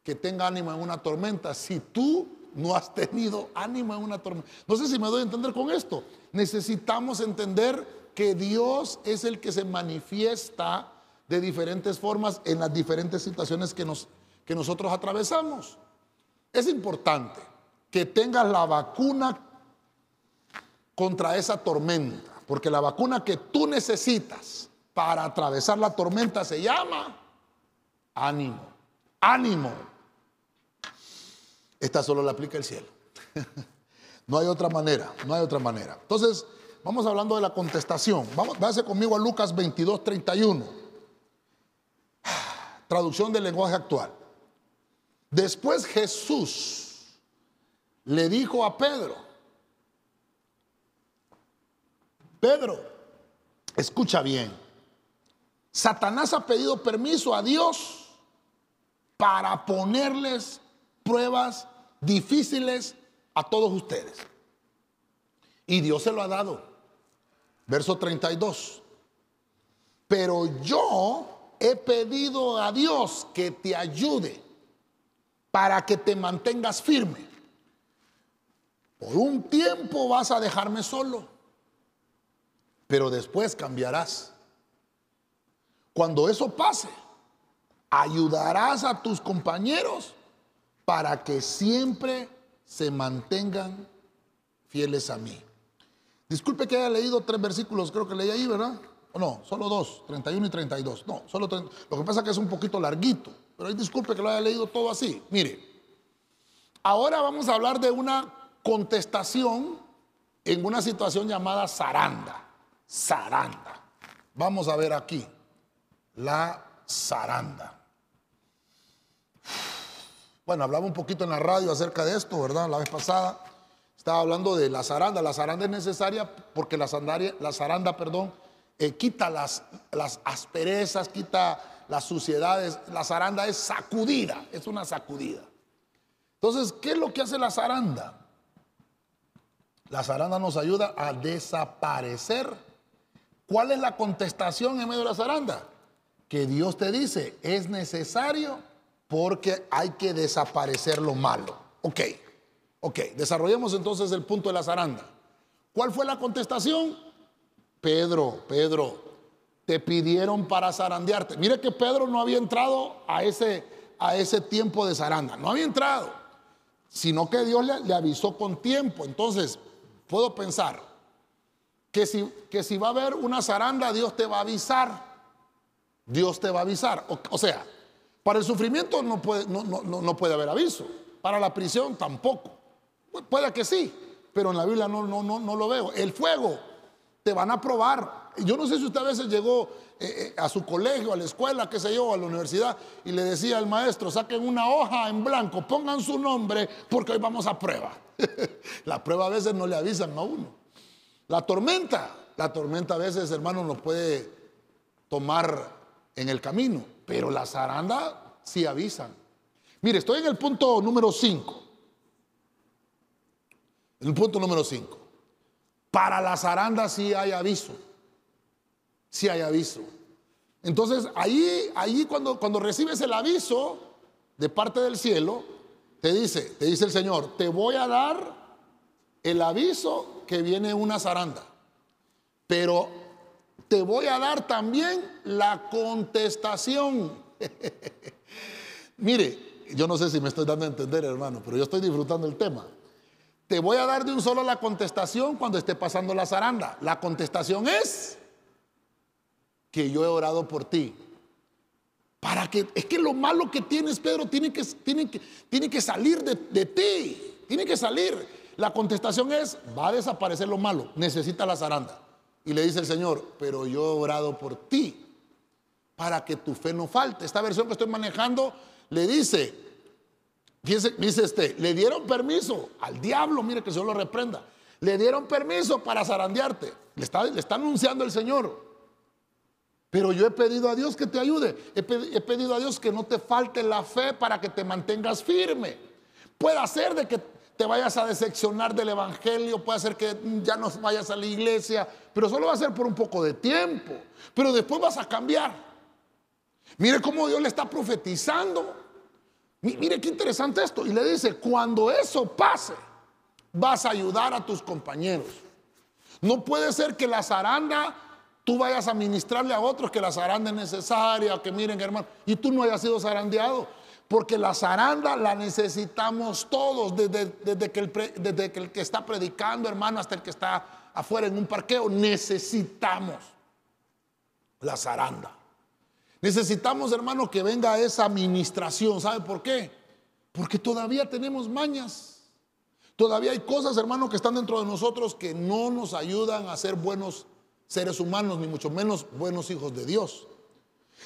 que tenga ánimo en una tormenta si tú no has tenido ánimo en una tormenta? No sé si me doy a entender con esto. Necesitamos entender que Dios es el que se manifiesta de diferentes formas en las diferentes situaciones que, nos, que nosotros atravesamos. Es importante que tengas la vacuna contra esa tormenta, porque la vacuna que tú necesitas para atravesar la tormenta se llama ánimo, ánimo. Esta solo la aplica el cielo. No hay otra manera, no hay otra manera. Entonces, vamos hablando de la contestación. Vamos, váyase conmigo a Lucas 22, 31. Traducción del lenguaje actual. Después Jesús le dijo a Pedro, Pedro, escucha bien, Satanás ha pedido permiso a Dios para ponerles pruebas difíciles a todos ustedes. Y Dios se lo ha dado. Verso 32. Pero yo he pedido a Dios que te ayude para que te mantengas firme. Por un tiempo vas a dejarme solo, pero después cambiarás. Cuando eso pase, ayudarás a tus compañeros para que siempre se mantengan fieles a mí. Disculpe que haya leído tres versículos, creo que leí ahí, ¿verdad? no, solo dos, 31 y 32. No, solo Lo que pasa es que es un poquito larguito. Pero ahí disculpe que lo haya leído todo así. Mire, ahora vamos a hablar de una contestación en una situación llamada zaranda. Zaranda. Vamos a ver aquí. La zaranda. Bueno, hablaba un poquito en la radio acerca de esto, ¿verdad? La vez pasada estaba hablando de la zaranda. La zaranda es necesaria porque la, la zaranda, perdón, eh, quita las, las asperezas, quita las suciedades. La zaranda es sacudida, es una sacudida. Entonces, ¿qué es lo que hace la zaranda? La zaranda nos ayuda a desaparecer. ¿Cuál es la contestación en medio de la zaranda? Que Dios te dice, es necesario porque hay que desaparecer lo malo. Ok, ok, desarrollemos entonces el punto de la zaranda. ¿Cuál fue la contestación? Pedro, Pedro, te pidieron para zarandearte. Mire que Pedro no había entrado a ese, a ese tiempo de zaranda, no había entrado, sino que Dios le, avisó con tiempo. Entonces, puedo pensar que si, que si va a haber una zaranda, Dios te va a avisar. Dios te va a avisar. O, sea, para el sufrimiento no puede, no, no, puede haber aviso. Para la prisión tampoco. Puede que sí, pero en la Biblia no, no, no, no lo veo. El fuego te van a probar. Yo no sé si usted a veces llegó eh, eh, a su colegio, a la escuela, qué sé yo, a la universidad, y le decía al maestro, saquen una hoja en blanco, pongan su nombre, porque hoy vamos a prueba. la prueba a veces no le avisan a uno. La tormenta, la tormenta a veces, hermano, nos puede tomar en el camino, pero la zaranda sí avisan. Mire, estoy en el punto número 5. El punto número 5. Para la zaranda sí hay aviso si hay aviso. Entonces, ahí, ahí cuando, cuando recibes el aviso de parte del cielo, te dice, te dice el Señor, te voy a dar el aviso que viene una zaranda, pero te voy a dar también la contestación. Mire, yo no sé si me estoy dando a entender, hermano, pero yo estoy disfrutando el tema. Te voy a dar de un solo la contestación cuando esté pasando la zaranda. La contestación es que yo he orado por ti. Para que, es que lo malo que tienes, Pedro, tiene que, tiene que, tiene que salir de, de ti. Tiene que salir. La contestación es, va a desaparecer lo malo, necesita la zaranda. Y le dice el Señor, pero yo he orado por ti, para que tu fe no falte. Esta versión que estoy manejando le dice, dice este, le dieron permiso al diablo, mire que se lo reprenda. Le dieron permiso para zarandearte. Le está, anunciando el Señor. Pero yo he pedido a Dios que te ayude. He, pedido a Dios que no te falte la fe para que te mantengas firme. Puede ser de que, te vayas a decepcionar del Evangelio, puede ser que ya no vayas a la iglesia, pero solo va a ser por un poco de tiempo, pero después vas a cambiar. Mire cómo Dios le está profetizando. Mire qué interesante esto. Y le dice, cuando eso pase, vas a ayudar a tus compañeros. No puede ser que la zaranda tú vayas a ministrarle a otros que la zaranda es necesaria, que miren hermano, y tú no hayas sido zarandeado. Porque la zaranda la necesitamos todos, desde, que el, desde que el que está predicando, hermano, hasta el que está afuera en un parqueo. Necesitamos la zaranda. Necesitamos, hermano, que venga esa administración. ¿Sabe por qué? Porque todavía tenemos mañas. Todavía hay cosas, hermano, que están dentro de nosotros que no nos ayudan a ser buenos seres humanos, ni mucho menos buenos hijos de Dios.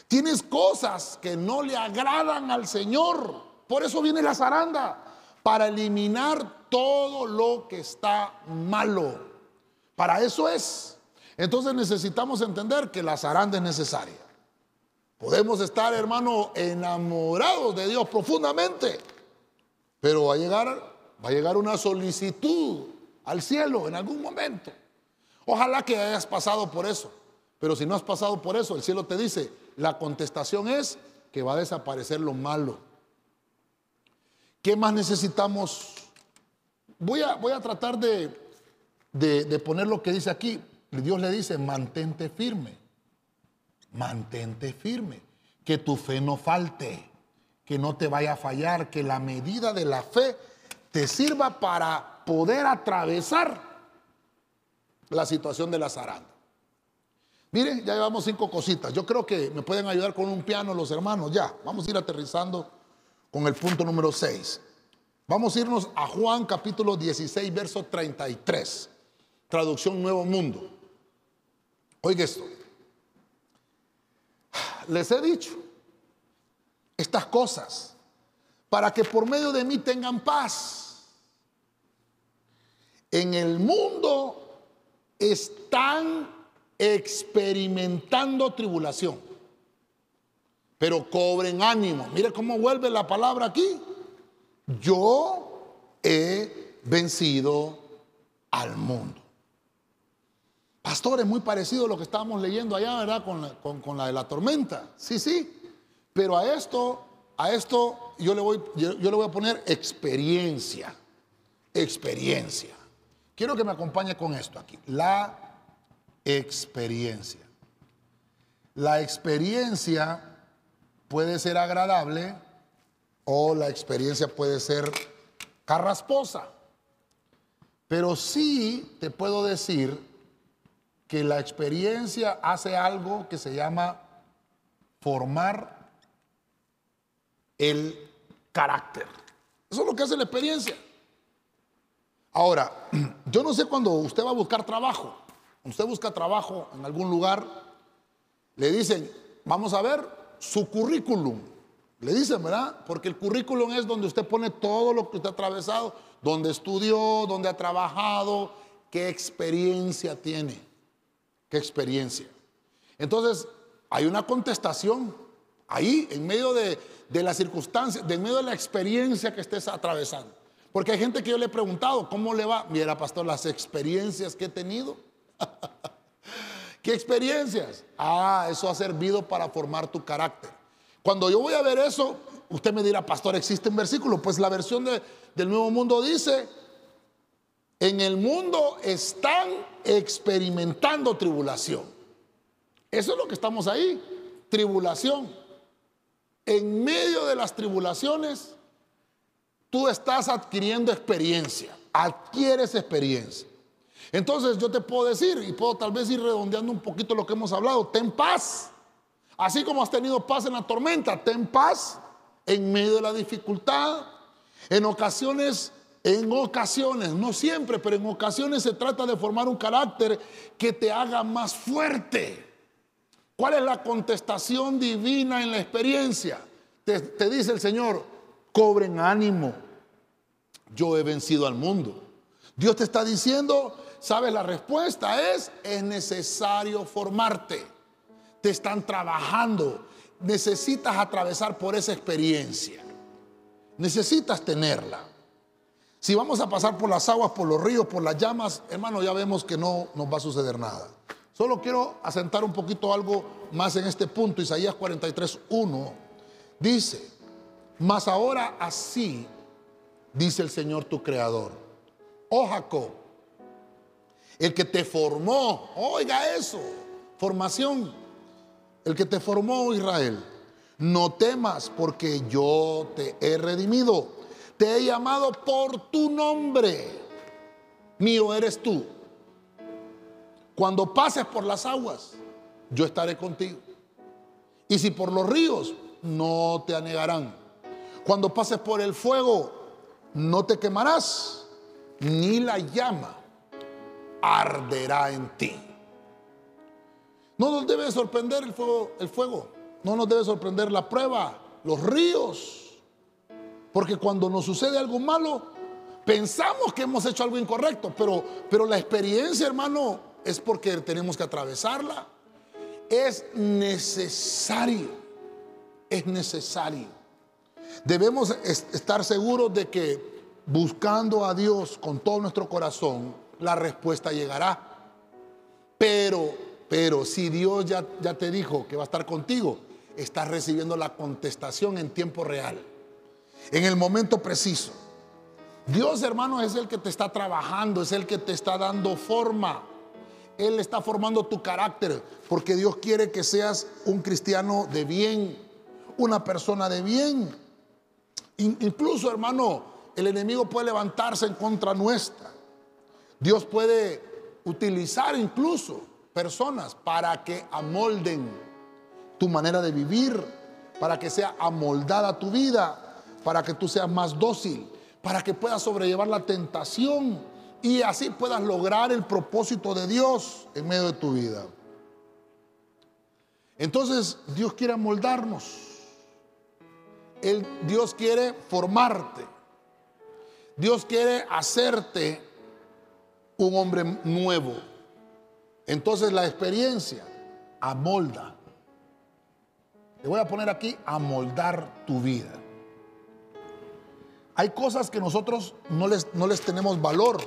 Tienes cosas que no le agradan al Señor. Por eso viene la zaranda, para eliminar todo lo que está malo. Para eso es. Entonces necesitamos entender que la zaranda es necesaria. Podemos estar, hermano, enamorados de Dios profundamente, pero va a llegar, va a llegar una solicitud al cielo en algún momento. Ojalá que hayas pasado por eso. Pero si no has pasado por eso, el cielo te dice, la contestación es que va a desaparecer lo malo. ¿Qué más necesitamos? Voy a, voy a tratar de, de poner lo que dice aquí. Dios le dice, mantente firme, mantente firme, que tu fe no falte, que no te vaya a fallar, que la medida de la fe te sirva para poder atravesar la situación de la zaranda. Miren, ya llevamos cinco cositas. Yo creo que me pueden ayudar con un piano los hermanos. Ya, vamos a ir aterrizando con el punto número 6. Vamos a irnos a Juan capítulo 16, verso 33. Traducción Nuevo Mundo. Oiga esto. Les he dicho estas cosas para que por medio de mí tengan paz. En el mundo están experimentando tribulación. Pero cobren ánimo. Mire cómo vuelve la palabra aquí. Yo he vencido al mundo. Pastor, es muy parecido a lo que estábamos leyendo allá, ¿verdad? Con la, con, la de la tormenta. Sí, sí. Pero a esto, a esto yo le voy, yo le voy a poner experiencia. Experiencia. Quiero que me acompañe con esto aquí. La experiencia. La experiencia puede ser agradable o la experiencia puede ser carrasposa. Pero sí te puedo decir que la experiencia hace algo que se llama formar el carácter. Eso es lo que hace la experiencia. Ahora, yo no sé cuando usted va a buscar trabajo usted busca trabajo en algún lugar, le dicen, vamos a ver su currículum. Le dicen, ¿verdad? Porque el currículum es donde usted pone todo lo que usted ha atravesado, donde estudió, donde ha trabajado, qué experiencia tiene, qué experiencia. Entonces, hay una contestación ahí, en medio de, de las circunstancias, en medio de la experiencia que estés atravesando. Porque hay gente que yo le he preguntado, ¿cómo le va? Mira, pastor, las experiencias que he tenido ¿Qué experiencias? Ah, eso ha servido para formar tu carácter. Cuando yo voy a ver eso, usted me dirá, pastor, ¿existe un versículo? Pues la versión del Nuevo Mundo dice, en el mundo están experimentando tribulación. Eso es lo que estamos ahí, tribulación. En medio de las tribulaciones, tú estás adquiriendo experiencia, adquieres experiencia. Entonces yo te puedo decir, y puedo tal vez ir redondeando un poquito lo que hemos hablado, ten paz. Así como has tenido paz en la tormenta, ten paz en medio de la dificultad. En ocasiones, en ocasiones, no siempre, pero en ocasiones se trata de formar un carácter que te haga más fuerte. ¿Cuál es la contestación divina en la experiencia? Te, te dice el Señor, cobren ánimo. Yo he vencido al mundo. Dios te está diciendo, ¿Sabes? La respuesta es, es necesario formarte. Te están trabajando. Necesitas atravesar por esa experiencia. Necesitas tenerla. Si vamos a pasar por las aguas, por los ríos, por las llamas, hermano, ya vemos que no nos va a suceder nada. Solo quiero asentar un poquito algo más en este punto. Isaías 43, 1 dice, mas ahora así dice el Señor tu creador. Oh Jacob, el que te formó, oiga eso, formación, el que te formó Israel. No temas porque yo te he redimido. Te he llamado por tu nombre. Mío eres tú. Cuando pases por las aguas, yo estaré contigo. Y si por los ríos, no te anegarán. Cuando pases por el fuego, no te quemarás, ni la llama arderá en ti. No nos debe sorprender el fuego, el fuego. No nos debe sorprender la prueba, los ríos. Porque cuando nos sucede algo malo, pensamos que hemos hecho algo incorrecto, pero, pero la experiencia, hermano, es porque tenemos que atravesarla. Es necesario, es necesario. Debemos estar seguros de que buscando a Dios con todo nuestro corazón, la respuesta llegará. Pero, pero si Dios ya, ya te dijo que va a estar contigo, estás recibiendo la contestación en tiempo real, en el momento preciso. Dios, hermano, es el que te está trabajando, es el que te está dando forma. Él está formando tu carácter, porque Dios quiere que seas un cristiano de bien, una persona de bien. Incluso, hermano, el enemigo puede levantarse en contra nuestra. Dios puede utilizar incluso personas para que amolden tu manera de vivir, para que sea amoldada tu vida, para que tú seas más dócil, para que puedas sobrellevar la tentación y así puedas lograr el propósito de Dios en medio de tu vida. Entonces Dios quiere amoldarnos. Dios quiere formarte. Dios quiere hacerte un hombre nuevo. Entonces la experiencia amolda. Te voy a poner aquí amoldar tu vida. Hay cosas que nosotros no les, no les tenemos valor.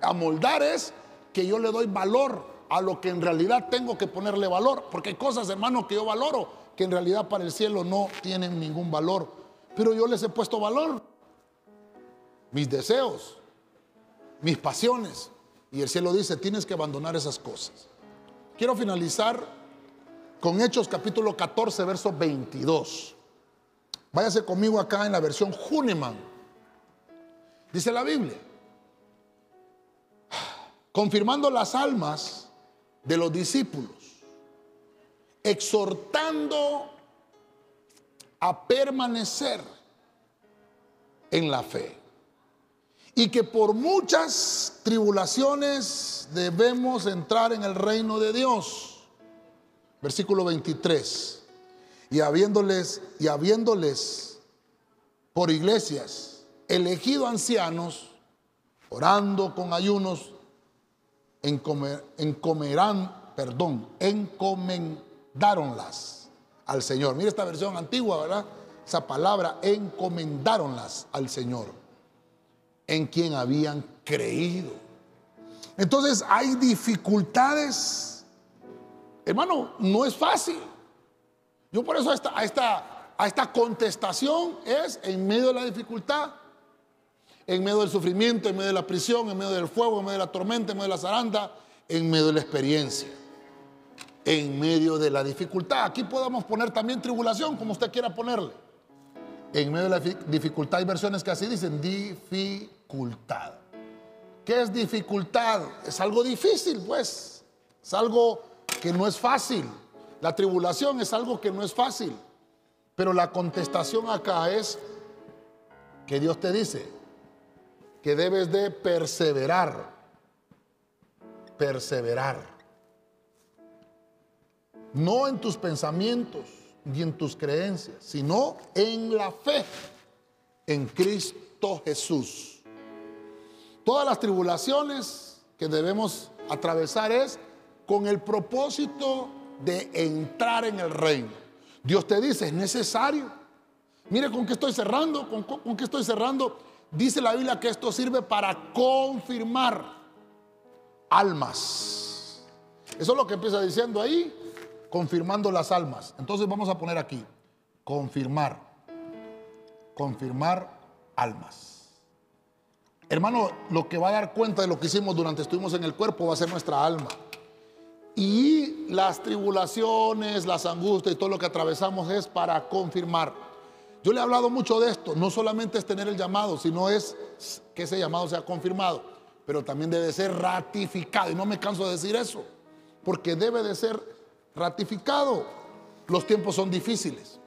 Amoldar es que yo le doy valor a lo que en realidad tengo que ponerle valor. Porque hay cosas, hermano, que yo valoro, que en realidad para el cielo no tienen ningún valor. Pero yo les he puesto valor. Mis deseos, mis pasiones. Y el cielo dice, tienes que abandonar esas cosas. Quiero finalizar con Hechos capítulo 14, verso 22. Váyase conmigo acá en la versión Huneman. Dice la Biblia, confirmando las almas de los discípulos, exhortando a permanecer en la fe y que por muchas tribulaciones debemos entrar en el reino de Dios. Versículo 23. Y habiéndoles y habiéndoles por iglesias elegido ancianos, orando con ayunos, encomerán, perdón, encomendáronlas al Señor. Mira esta versión antigua, ¿verdad? Esa palabra, encomendáronlas al Señor en quien habían creído. Entonces hay dificultades. Hermano, no es fácil. Yo por eso a esta, a esta, contestación es en medio de la dificultad, en medio del sufrimiento, en medio de la prisión, en medio del fuego, en medio de la tormenta, en medio de la zaranda, en medio de la experiencia, en medio de la dificultad. Aquí podemos poner también tribulación, como usted quiera ponerle. En medio de la dificultad hay versiones que así dicen dificultad. ¿Qué es dificultad? Es algo difícil, pues. Es algo que no es fácil. La tribulación es algo que no es fácil. Pero la contestación acá es que Dios te dice que debes de perseverar. Perseverar. No en tus pensamientos ni en tus creencias, sino en la fe en Cristo Jesús. Todas las tribulaciones que debemos atravesar es con el propósito de entrar en el reino. Dios te dice, es necesario. Mire con qué estoy cerrando, con, qué estoy cerrando. dice la Biblia que esto sirve para confirmar almas. Eso es lo que empieza diciendo ahí, confirmando las almas. Entonces vamos a poner aquí, confirmar, confirmar almas. Hermano, lo que va a dar cuenta de lo que hicimos durante estuvimos en el cuerpo va a ser nuestra alma. Y las tribulaciones, las angustias y todo lo que atravesamos es para confirmar. Yo le he hablado mucho de esto. No solamente es tener el llamado, sino es que ese llamado sea confirmado. Pero también debe ser ratificado. Y no me canso de decir eso. Porque debe de ser ratificado. Los tiempos son difíciles.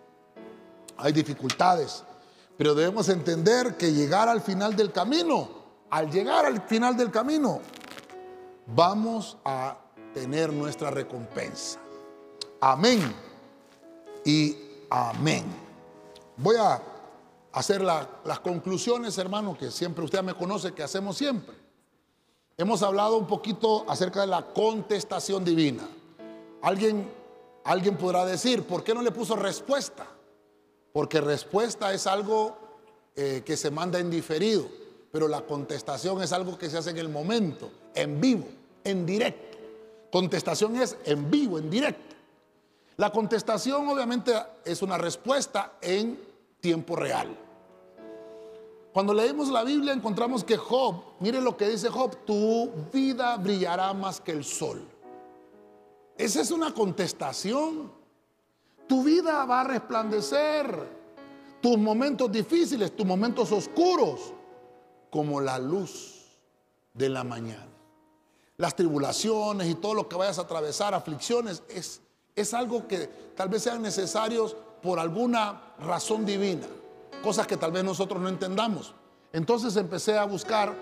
Hay dificultades. Pero debemos entender que llegar al final del camino, al llegar al final del camino, vamos a tener nuestra recompensa. Amén y amén. Voy a hacer las conclusiones, hermano, que siempre usted me conoce, que hacemos siempre. Hemos hablado un poquito acerca de la contestación divina. Alguien, alguien podrá decir, ¿por qué no le puso respuesta? Porque respuesta es algo eh, que se manda en diferido, pero la contestación es algo que se hace en el momento, en vivo, en directo. Contestación es en vivo, en directo. La contestación obviamente es una respuesta en tiempo real. Cuando leemos la Biblia encontramos que Job, mire lo que dice Job, tu vida brillará más que el sol. Esa es una contestación. Tu vida va a resplandecer. Tus momentos difíciles, tus momentos oscuros, como la luz de la mañana las tribulaciones y todo lo que vayas a atravesar, aflicciones, es, es algo que tal vez sean necesarios por alguna razón divina, cosas que tal vez nosotros no entendamos. Entonces empecé a buscar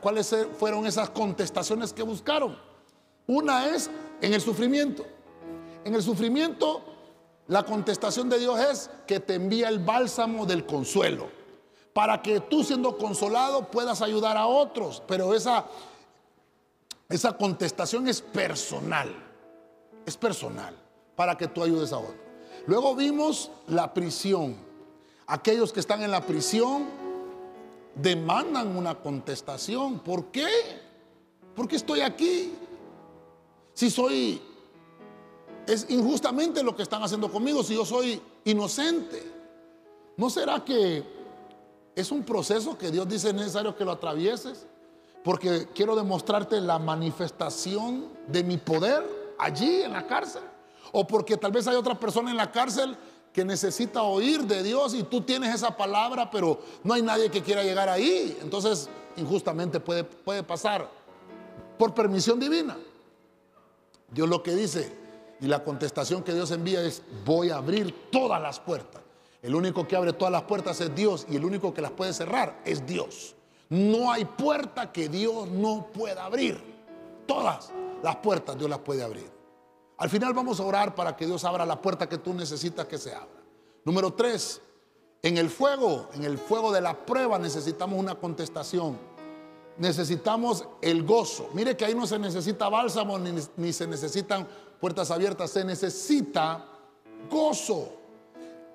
cuáles fueron esas contestaciones que buscaron. Una es en el sufrimiento. En el sufrimiento, la contestación de Dios es que te envía el bálsamo del consuelo, para que tú siendo consolado puedas ayudar a otros. Pero esa, esa contestación es personal, es personal, para que tú ayudes a otro. Luego vimos la prisión. Aquellos que están en la prisión demandan una contestación. ¿Por qué? ¿Por qué estoy aquí? Si soy, es injustamente lo que están haciendo conmigo, si yo soy inocente. ¿No será que es un proceso que Dios dice necesario que lo atravieses? porque quiero demostrarte la manifestación de mi poder allí en la cárcel. O porque tal vez hay otra persona en la cárcel que necesita oír de Dios y tú tienes esa palabra, pero no hay nadie que quiera llegar ahí. Entonces, injustamente puede, puede pasar por permisión divina. Dios lo que dice y la contestación que Dios envía es, voy a abrir todas las puertas. El único que abre todas las puertas es Dios y el único que las puede cerrar es Dios. No hay puerta que Dios no pueda abrir. Todas las puertas Dios las puede abrir. Al final vamos a orar para que Dios abra la puerta que tú necesitas que se abra. Número tres, en el fuego, en el fuego de la prueba necesitamos una contestación. Necesitamos el gozo. Mire que ahí no se necesita bálsamo ni, ni se necesitan puertas abiertas, se necesita gozo.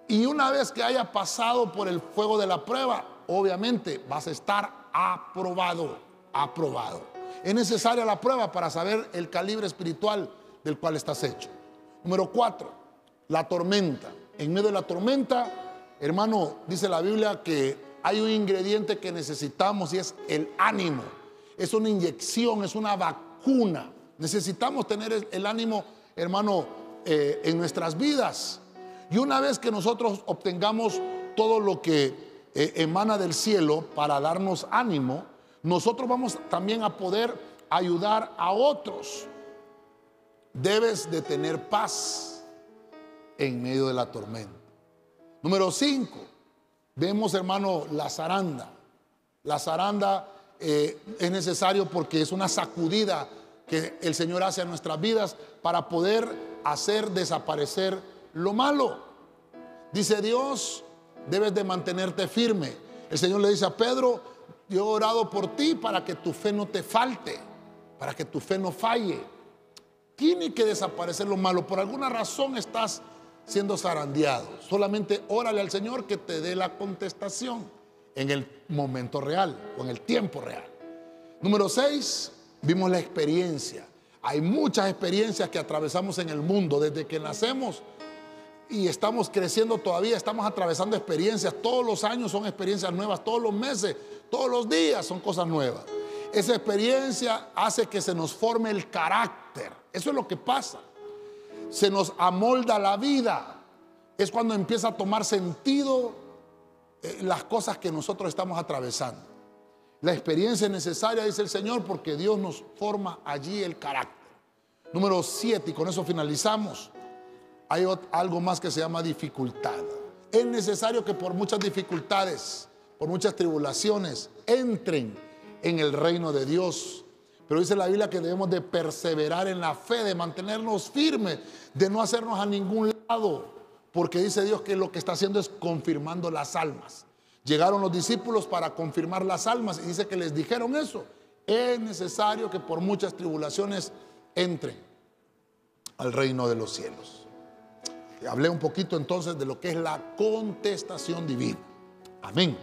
Y una vez que haya pasado por el fuego de la prueba, obviamente vas a estar aprobado, aprobado. Es necesaria la prueba para saber el calibre espiritual del cual estás hecho. Número cuatro, la tormenta. En medio de la tormenta, hermano, dice la Biblia que hay un ingrediente que necesitamos y es el ánimo. Es una inyección, es una vacuna. Necesitamos tener el ánimo, hermano, eh, en nuestras vidas. Y una vez que nosotros obtengamos todo lo que eh, emana del cielo para darnos ánimo, nosotros vamos también a poder ayudar a otros. Debes de tener paz en medio de la tormenta. Número 5, vemos hermano la zaranda. La zaranda eh, es necesario porque es una sacudida que el Señor hace a nuestras vidas para poder hacer desaparecer lo malo. Dice Dios, debes de mantenerte firme. El Señor le dice a Pedro, yo he orado por ti para que tu fe no te falte, para que tu fe no falle. Tiene que desaparecer lo malo. Por alguna razón estás siendo zarandeado. Solamente órale al Señor que te dé la contestación en el momento real o en el tiempo real. Número seis, vimos la experiencia. Hay muchas experiencias que atravesamos en el mundo desde que nacemos y estamos creciendo todavía, estamos atravesando experiencias. Todos los años son experiencias nuevas, todos los meses, todos los días son cosas nuevas. Esa experiencia hace que se nos forme el carácter. Eso es lo que pasa. Se nos amolda la vida. Es cuando empieza a tomar sentido eh, las cosas que nosotros estamos atravesando. La experiencia es necesaria, dice el Señor, porque Dios nos forma allí el carácter. Número siete, y con eso finalizamos. Hay algo más que se llama dificultad. Es necesario que por muchas dificultades, por muchas tribulaciones, entren en el reino de Dios. Pero dice la Biblia que debemos de perseverar en la fe, de mantenernos firmes, de no hacernos a ningún lado, porque dice Dios que lo que está haciendo es confirmando las almas. Llegaron los discípulos para confirmar las almas y dice que les dijeron eso. Es necesario que por muchas tribulaciones entren al reino de los cielos. Hablé un poquito entonces de lo que es la contestación divina. Amén.